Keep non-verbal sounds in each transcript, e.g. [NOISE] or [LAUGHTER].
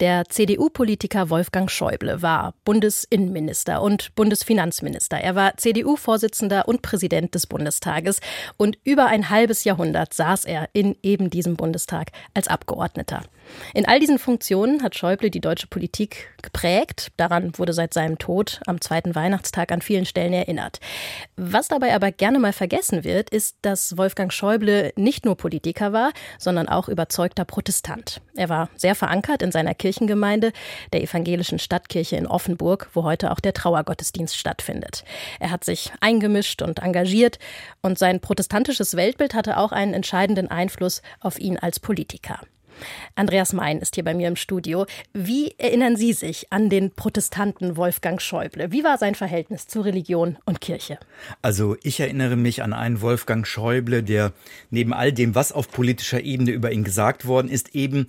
Der CDU-Politiker Wolfgang Schäuble war Bundesinnenminister und Bundesfinanzminister. Er war CDU-Vorsitzender und Präsident des Bundestages und über ein halbes Jahrhundert saß er in eben diesem Bundestag als Abgeordneter. In all diesen Funktionen hat Schäuble die deutsche Politik geprägt. Daran wurde seit seinem Tod am zweiten Weihnachtstag an vielen Stellen erinnert. Was dabei aber gerne mal vergessen wird, ist, dass Wolfgang Schäuble nicht nur Politiker war, sondern auch überzeugter Protestant. Er war sehr verankert in seiner Kirchengemeinde, der evangelischen Stadtkirche in Offenburg, wo heute auch der Trauergottesdienst stattfindet. Er hat sich eingemischt und engagiert und sein protestantisches Weltbild hatte auch einen entscheidenden Einfluss auf ihn als Politiker. Andreas Mein ist hier bei mir im Studio. Wie erinnern Sie sich an den Protestanten Wolfgang Schäuble? Wie war sein Verhältnis zu Religion und Kirche? Also ich erinnere mich an einen Wolfgang Schäuble, der neben all dem, was auf politischer Ebene über ihn gesagt worden ist, eben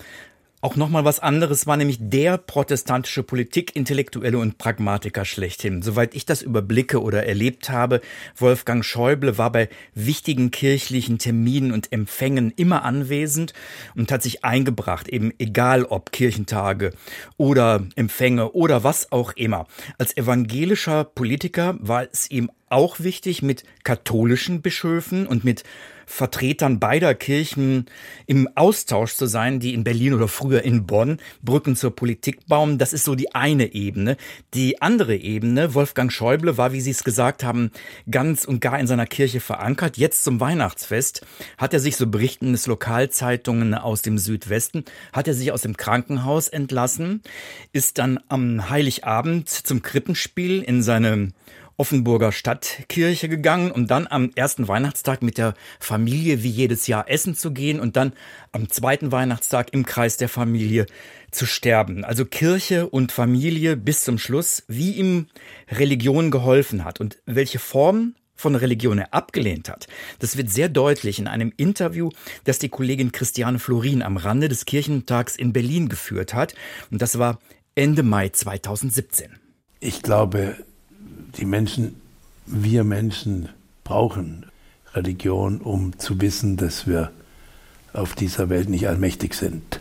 auch nochmal was anderes war, nämlich der protestantische Politikintellektuelle und Pragmatiker schlechthin. Soweit ich das überblicke oder erlebt habe, Wolfgang Schäuble war bei wichtigen kirchlichen Terminen und Empfängen immer anwesend und hat sich eingebracht, eben egal ob Kirchentage oder Empfänge oder was auch immer. Als evangelischer Politiker war es ihm auch wichtig, mit katholischen Bischöfen und mit Vertretern beider Kirchen im Austausch zu sein, die in Berlin oder früher in Bonn Brücken zur Politik bauen. Das ist so die eine Ebene. Die andere Ebene, Wolfgang Schäuble war, wie Sie es gesagt haben, ganz und gar in seiner Kirche verankert. Jetzt zum Weihnachtsfest hat er sich, so berichten es Lokalzeitungen aus dem Südwesten, hat er sich aus dem Krankenhaus entlassen, ist dann am Heiligabend zum Krippenspiel in seine Offenburger Stadtkirche gegangen, um dann am ersten Weihnachtstag mit der Familie wie jedes Jahr essen zu gehen und dann am zweiten Weihnachtstag im Kreis der Familie zu sterben. Also Kirche und Familie bis zum Schluss, wie ihm Religion geholfen hat und welche Form von Religion er abgelehnt hat. Das wird sehr deutlich in einem Interview, das die Kollegin Christiane Florin am Rande des Kirchentags in Berlin geführt hat. Und das war Ende Mai 2017. Ich glaube, die Menschen, wir Menschen brauchen Religion, um zu wissen, dass wir auf dieser Welt nicht allmächtig sind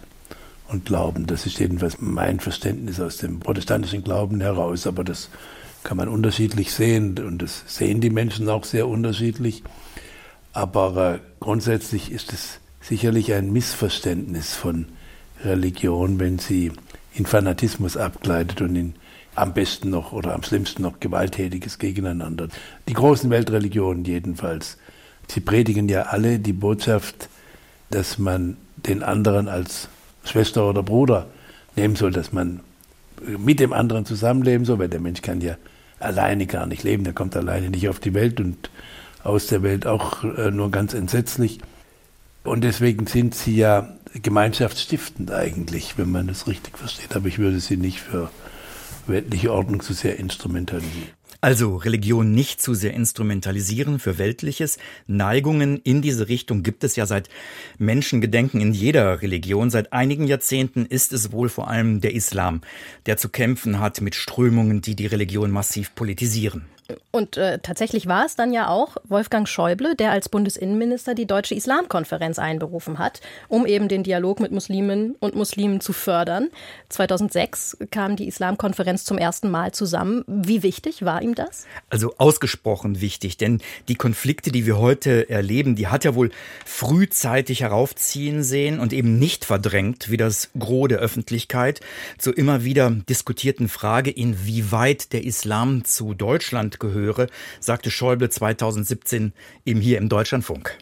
und glauben. Das ist jedenfalls mein Verständnis aus dem protestantischen Glauben heraus, aber das kann man unterschiedlich sehen und das sehen die Menschen auch sehr unterschiedlich. Aber äh, grundsätzlich ist es sicherlich ein Missverständnis von Religion, wenn sie in Fanatismus abgleitet und in am besten noch oder am schlimmsten noch gewalttätiges Gegeneinander. Die großen Weltreligionen jedenfalls, sie predigen ja alle die Botschaft, dass man den anderen als Schwester oder Bruder nehmen soll, dass man mit dem anderen zusammenleben soll, weil der Mensch kann ja alleine gar nicht leben, der kommt alleine nicht auf die Welt und aus der Welt auch äh, nur ganz entsetzlich. Und deswegen sind sie ja gemeinschaftsstiftend eigentlich, wenn man das richtig versteht. Aber ich würde sie nicht für weltliche Ordnung zu sehr instrumentalisieren. Also Religion nicht zu sehr instrumentalisieren für Weltliches. Neigungen in diese Richtung gibt es ja seit Menschengedenken in jeder Religion. Seit einigen Jahrzehnten ist es wohl vor allem der Islam, der zu kämpfen hat mit Strömungen, die die Religion massiv politisieren. Und äh, tatsächlich war es dann ja auch Wolfgang Schäuble, der als Bundesinnenminister die Deutsche Islamkonferenz einberufen hat, um eben den Dialog mit Musliminnen und Muslimen zu fördern. 2006 kam die Islamkonferenz zum ersten Mal zusammen. Wie wichtig war ihm das? Also ausgesprochen wichtig, denn die Konflikte, die wir heute erleben, die hat er wohl frühzeitig heraufziehen sehen und eben nicht verdrängt, wie das Gros der Öffentlichkeit, zur immer wieder diskutierten Frage, inwieweit der Islam zu Deutschland Deutschland gehöre, sagte Schäuble 2017 eben hier im Deutschlandfunk.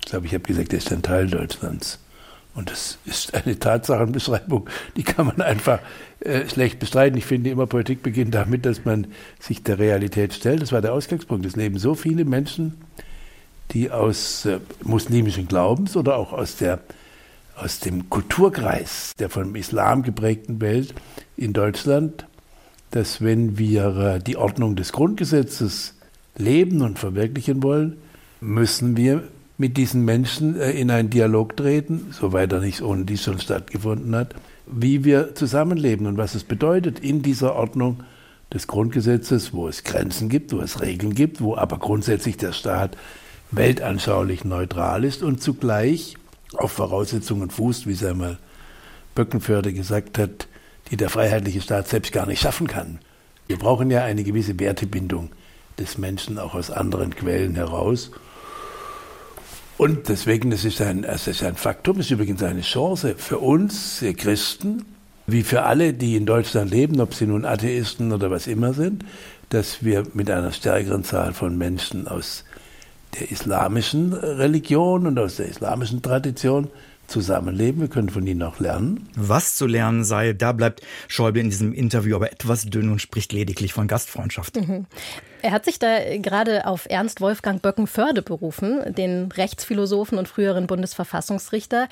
Ich glaube, ich habe gesagt, er ist ein Teil Deutschlands. Und das ist eine Tatsachenbeschreibung, die kann man einfach äh, schlecht bestreiten. Ich finde immer, Politik beginnt damit, dass man sich der Realität stellt. Das war der Ausgangspunkt. Es leben so viele Menschen, die aus äh, muslimischen Glaubens oder auch aus, der, aus dem Kulturkreis der vom Islam geprägten Welt in Deutschland dass wenn wir äh, die Ordnung des Grundgesetzes leben und verwirklichen wollen, müssen wir mit diesen Menschen äh, in einen Dialog treten, soweit er nicht ohne dies schon stattgefunden hat, wie wir zusammenleben und was es bedeutet in dieser Ordnung des Grundgesetzes, wo es Grenzen gibt, wo es Regeln gibt, wo aber grundsätzlich der Staat weltanschaulich neutral ist und zugleich auf Voraussetzungen fußt, wie es einmal Böckenförde gesagt hat, die der freiheitliche Staat selbst gar nicht schaffen kann. Wir brauchen ja eine gewisse Wertebindung des Menschen auch aus anderen Quellen heraus. Und deswegen, das ist ein, es ist ein Faktum, ist übrigens eine Chance für uns Christen, wie für alle, die in Deutschland leben, ob sie nun Atheisten oder was immer sind, dass wir mit einer stärkeren Zahl von Menschen aus der islamischen Religion und aus der islamischen Tradition zusammenleben. Wir können von ihnen auch lernen. Was zu lernen sei, da bleibt Schäuble in diesem Interview aber etwas dünn und spricht lediglich von Gastfreundschaft. Mhm. Er hat sich da gerade auf Ernst Wolfgang Böckenförde berufen, den Rechtsphilosophen und früheren Bundesverfassungsrichter.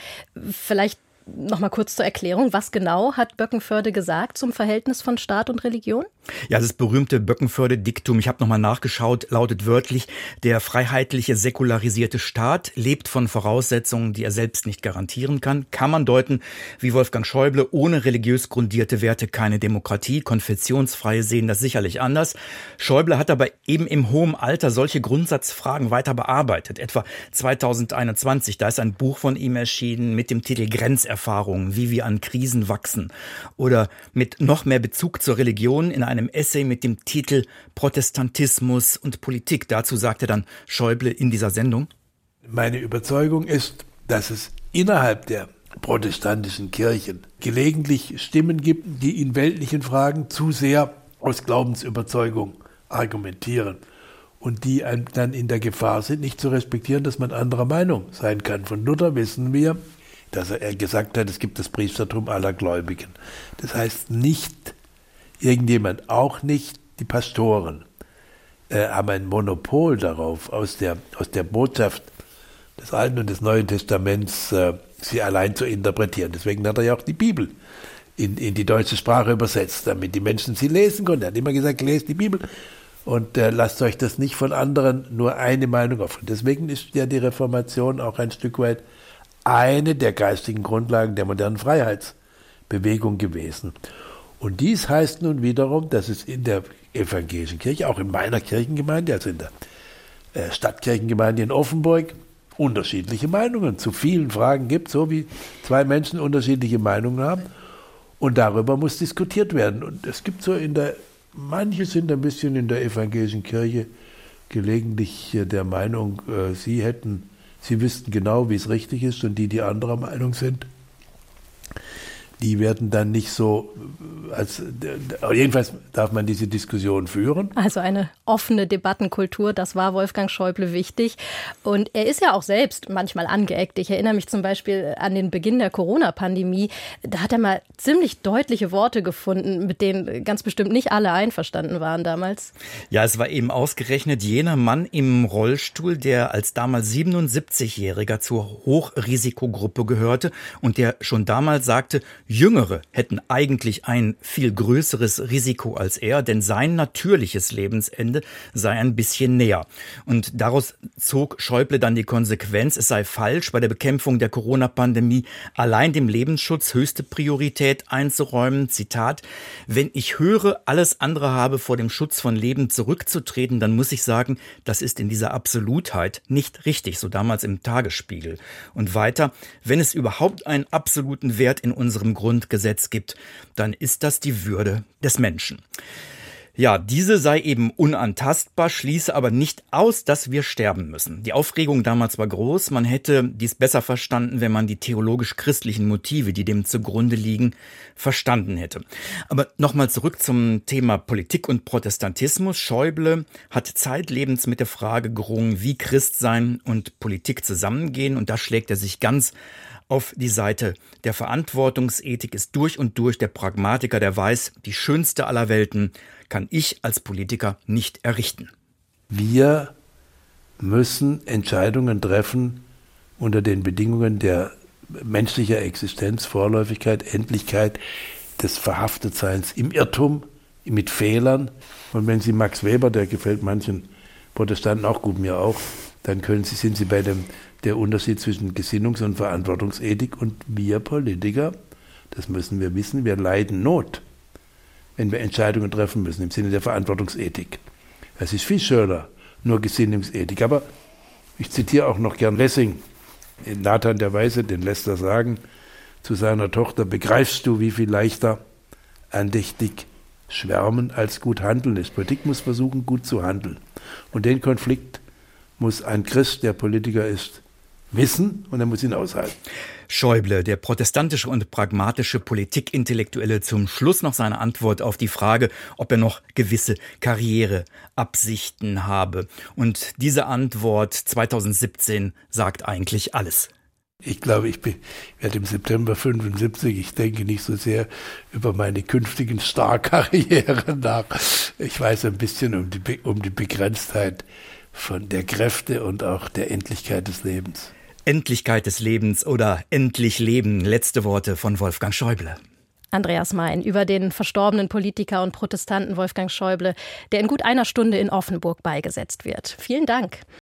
Vielleicht noch mal kurz zur Erklärung, was genau hat Böckenförde gesagt zum Verhältnis von Staat und Religion? Ja, das berühmte Böckenförde-Diktum, ich habe noch mal nachgeschaut, lautet wörtlich, der freiheitliche, säkularisierte Staat lebt von Voraussetzungen, die er selbst nicht garantieren kann. Kann man deuten, wie Wolfgang Schäuble, ohne religiös grundierte Werte keine Demokratie, konfessionsfreie sehen das sicherlich anders. Schäuble hat aber eben im hohen Alter solche Grundsatzfragen weiter bearbeitet. Etwa 2021, da ist ein Buch von ihm erschienen mit dem Titel Grenzerfahrung. Lebenserfahrungen, wie wir an Krisen wachsen. Oder mit noch mehr Bezug zur Religion in einem Essay mit dem Titel Protestantismus und Politik. Dazu sagte dann Schäuble in dieser Sendung. Meine Überzeugung ist, dass es innerhalb der protestantischen Kirchen gelegentlich Stimmen gibt, die in weltlichen Fragen zu sehr aus Glaubensüberzeugung argumentieren und die dann in der Gefahr sind, nicht zu respektieren, dass man anderer Meinung sein kann. Von Luther wissen wir, dass er gesagt hat, es gibt das Priestertum aller Gläubigen. Das heißt nicht irgendjemand, auch nicht die Pastoren, äh, haben ein Monopol darauf, aus der, aus der Botschaft des Alten und des Neuen Testaments äh, sie allein zu interpretieren. Deswegen hat er ja auch die Bibel in, in die deutsche Sprache übersetzt, damit die Menschen sie lesen konnten. Er hat immer gesagt, lest die Bibel und äh, lasst euch das nicht von anderen nur eine Meinung auf. Deswegen ist ja die Reformation auch ein Stück weit eine der geistigen Grundlagen der modernen Freiheitsbewegung gewesen. Und dies heißt nun wiederum, dass es in der evangelischen Kirche, auch in meiner Kirchengemeinde, also in der äh, Stadtkirchengemeinde in Offenburg, unterschiedliche Meinungen zu vielen Fragen gibt, so wie zwei Menschen unterschiedliche Meinungen haben. Und darüber muss diskutiert werden. Und es gibt so in der, manche sind ein bisschen in der evangelischen Kirche gelegentlich der Meinung, äh, sie hätten Sie wüssten genau, wie es richtig ist und die, die anderer Meinung sind, die werden dann nicht so, als, jedenfalls darf man diese Diskussion führen. Also eine offene Debattenkultur, das war Wolfgang Schäuble wichtig. Und er ist ja auch selbst manchmal angeeckt. Ich erinnere mich zum Beispiel an den Beginn der Corona-Pandemie. Da hat er mal ziemlich deutliche Worte gefunden, mit denen ganz bestimmt nicht alle einverstanden waren damals. Ja, es war eben ausgerechnet jener Mann im Rollstuhl, der als damals 77-Jähriger zur Hochrisikogruppe gehörte und der schon damals sagte, Jüngere hätten eigentlich ein viel größeres Risiko als er, denn sein natürliches Lebensende sei ein bisschen näher. Und daraus zog Schäuble dann die Konsequenz, es sei falsch, bei der Bekämpfung der Corona-Pandemie allein dem Lebensschutz höchste Priorität einzuräumen. Zitat, wenn ich höre, alles andere habe vor dem Schutz von Leben zurückzutreten, dann muss ich sagen, das ist in dieser Absolutheit nicht richtig, so damals im Tagesspiegel. Und weiter, wenn es überhaupt einen absoluten Wert in unserem Grundgesetz gibt, dann ist das die Würde des Menschen. Ja, diese sei eben unantastbar, schließe aber nicht aus, dass wir sterben müssen. Die Aufregung damals war groß. Man hätte dies besser verstanden, wenn man die theologisch-christlichen Motive, die dem zugrunde liegen, verstanden hätte. Aber nochmal zurück zum Thema Politik und Protestantismus. Schäuble hat zeitlebens mit der Frage gerungen, wie Christsein und Politik zusammengehen. Und da schlägt er sich ganz auf die Seite der Verantwortungsethik, ist durch und durch der Pragmatiker, der weiß, die schönste aller Welten kann ich als Politiker nicht errichten. Wir müssen Entscheidungen treffen unter den Bedingungen der menschlicher Existenz, Vorläufigkeit, Endlichkeit, des Verhaftetseins im Irrtum, mit Fehlern. Und wenn Sie Max Weber, der gefällt manchen Protestanten auch gut, mir auch, dann können Sie, sind Sie bei dem der Unterschied zwischen Gesinnungs- und Verantwortungsethik und wir Politiker, das müssen wir wissen, wir leiden Not, wenn wir Entscheidungen treffen müssen im Sinne der Verantwortungsethik. Es ist viel schöner, nur Gesinnungsethik. Aber Ich zitiere auch noch gern Lessing. Nathan der Weise, den lässt er sagen zu seiner Tochter, begreifst du, wie viel leichter andächtig schwärmen als gut handeln ist. Politik muss versuchen, gut zu handeln. Und den Konflikt muss ein Christ, der Politiker ist, wissen und er muss ihn aushalten. Schäuble, der protestantische und pragmatische Politikintellektuelle, zum Schluss noch seine Antwort auf die Frage, ob er noch gewisse Karriereabsichten habe. Und diese Antwort 2017 sagt eigentlich alles. Ich glaube, ich werde im September 75, ich denke nicht so sehr über meine künftigen Starkarriere [LAUGHS] nach. Ich weiß ein bisschen um die, um die Begrenztheit von der Kräfte und auch der Endlichkeit des Lebens. Endlichkeit des Lebens oder endlich Leben. Letzte Worte von Wolfgang Schäuble. Andreas Mein über den verstorbenen Politiker und Protestanten Wolfgang Schäuble, der in gut einer Stunde in Offenburg beigesetzt wird. Vielen Dank.